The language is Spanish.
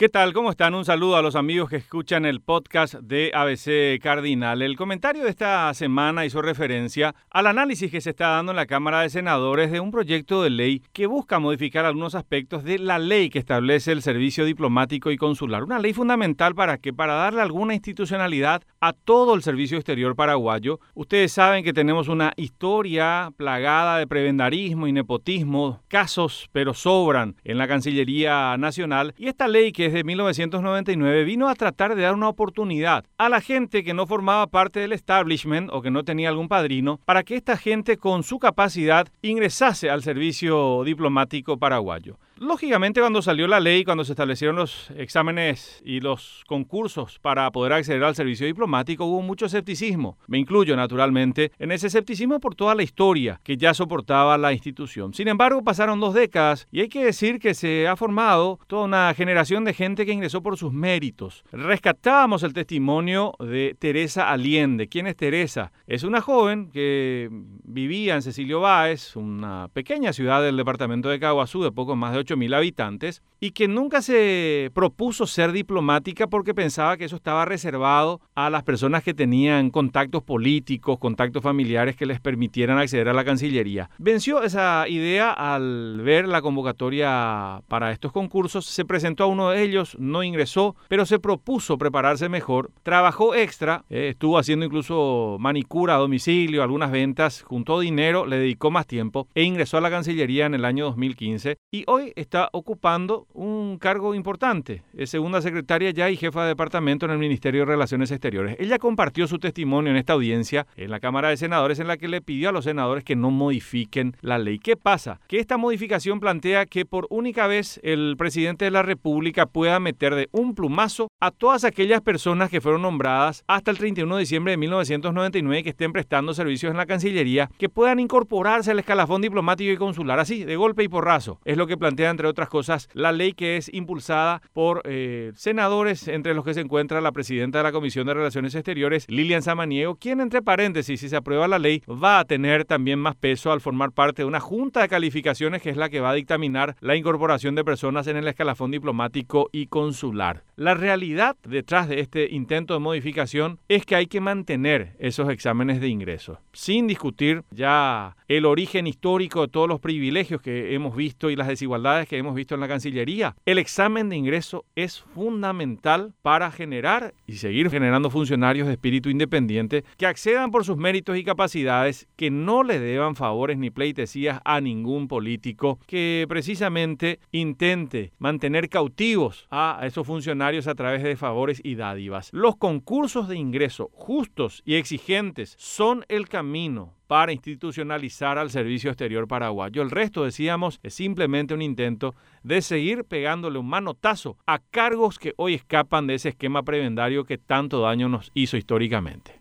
¿Qué tal? ¿Cómo están? Un saludo a los amigos que escuchan el podcast de ABC Cardinal. El comentario de esta semana hizo referencia al análisis que se está dando en la Cámara de Senadores de un proyecto de ley que busca modificar algunos aspectos de la ley que establece el servicio diplomático y consular. Una ley fundamental para que para darle alguna institucionalidad a todo el servicio exterior paraguayo. Ustedes saben que tenemos una historia plagada de prebendarismo y nepotismo, casos pero sobran en la Cancillería Nacional y esta ley que de 1999 vino a tratar de dar una oportunidad a la gente que no formaba parte del establishment o que no tenía algún padrino para que esta gente con su capacidad ingresase al servicio diplomático paraguayo. Lógicamente, cuando salió la ley, cuando se establecieron los exámenes y los concursos para poder acceder al servicio diplomático, hubo mucho escepticismo. Me incluyo, naturalmente, en ese escepticismo por toda la historia que ya soportaba la institución. Sin embargo, pasaron dos décadas y hay que decir que se ha formado toda una generación de gente que ingresó por sus méritos. Rescatábamos el testimonio de Teresa Allende. ¿Quién es Teresa? Es una joven que vivía en Cecilio Báez, una pequeña ciudad del departamento de Caguazú de poco más de 8 mil habitantes y que nunca se propuso ser diplomática porque pensaba que eso estaba reservado a las personas que tenían contactos políticos, contactos familiares que les permitieran acceder a la Cancillería. Venció esa idea al ver la convocatoria para estos concursos, se presentó a uno de ellos, no ingresó, pero se propuso prepararse mejor, trabajó extra, eh, estuvo haciendo incluso manicura a domicilio, algunas ventas, juntó dinero, le dedicó más tiempo e ingresó a la Cancillería en el año 2015 y hoy está ocupando un cargo importante. Es segunda secretaria ya y jefa de departamento en el Ministerio de Relaciones Exteriores. Ella compartió su testimonio en esta audiencia en la Cámara de Senadores en la que le pidió a los senadores que no modifiquen la ley. ¿Qué pasa? Que esta modificación plantea que por única vez el presidente de la República pueda meter de un plumazo a todas aquellas personas que fueron nombradas hasta el 31 de diciembre de 1999 que estén prestando servicios en la Cancillería, que puedan incorporarse al escalafón diplomático y consular, así, de golpe y porrazo. Es lo que plantea entre otras cosas, la ley que es impulsada por eh, senadores, entre los que se encuentra la presidenta de la Comisión de Relaciones Exteriores, Lilian Samaniego, quien, entre paréntesis, si se aprueba la ley, va a tener también más peso al formar parte de una junta de calificaciones que es la que va a dictaminar la incorporación de personas en el escalafón diplomático y consular. La realidad detrás de este intento de modificación es que hay que mantener esos exámenes de ingreso, sin discutir ya el origen histórico de todos los privilegios que hemos visto y las desigualdades que hemos visto en la Cancillería. El examen de ingreso es fundamental para generar y seguir generando funcionarios de espíritu independiente que accedan por sus méritos y capacidades, que no le deban favores ni pleitesías a ningún político, que precisamente intente mantener cautivos a esos funcionarios a través de favores y dádivas. Los concursos de ingreso justos y exigentes son el camino para institucionalizar al servicio exterior paraguayo. El resto, decíamos, es simplemente un intento de seguir pegándole un manotazo a cargos que hoy escapan de ese esquema prebendario que tanto daño nos hizo históricamente.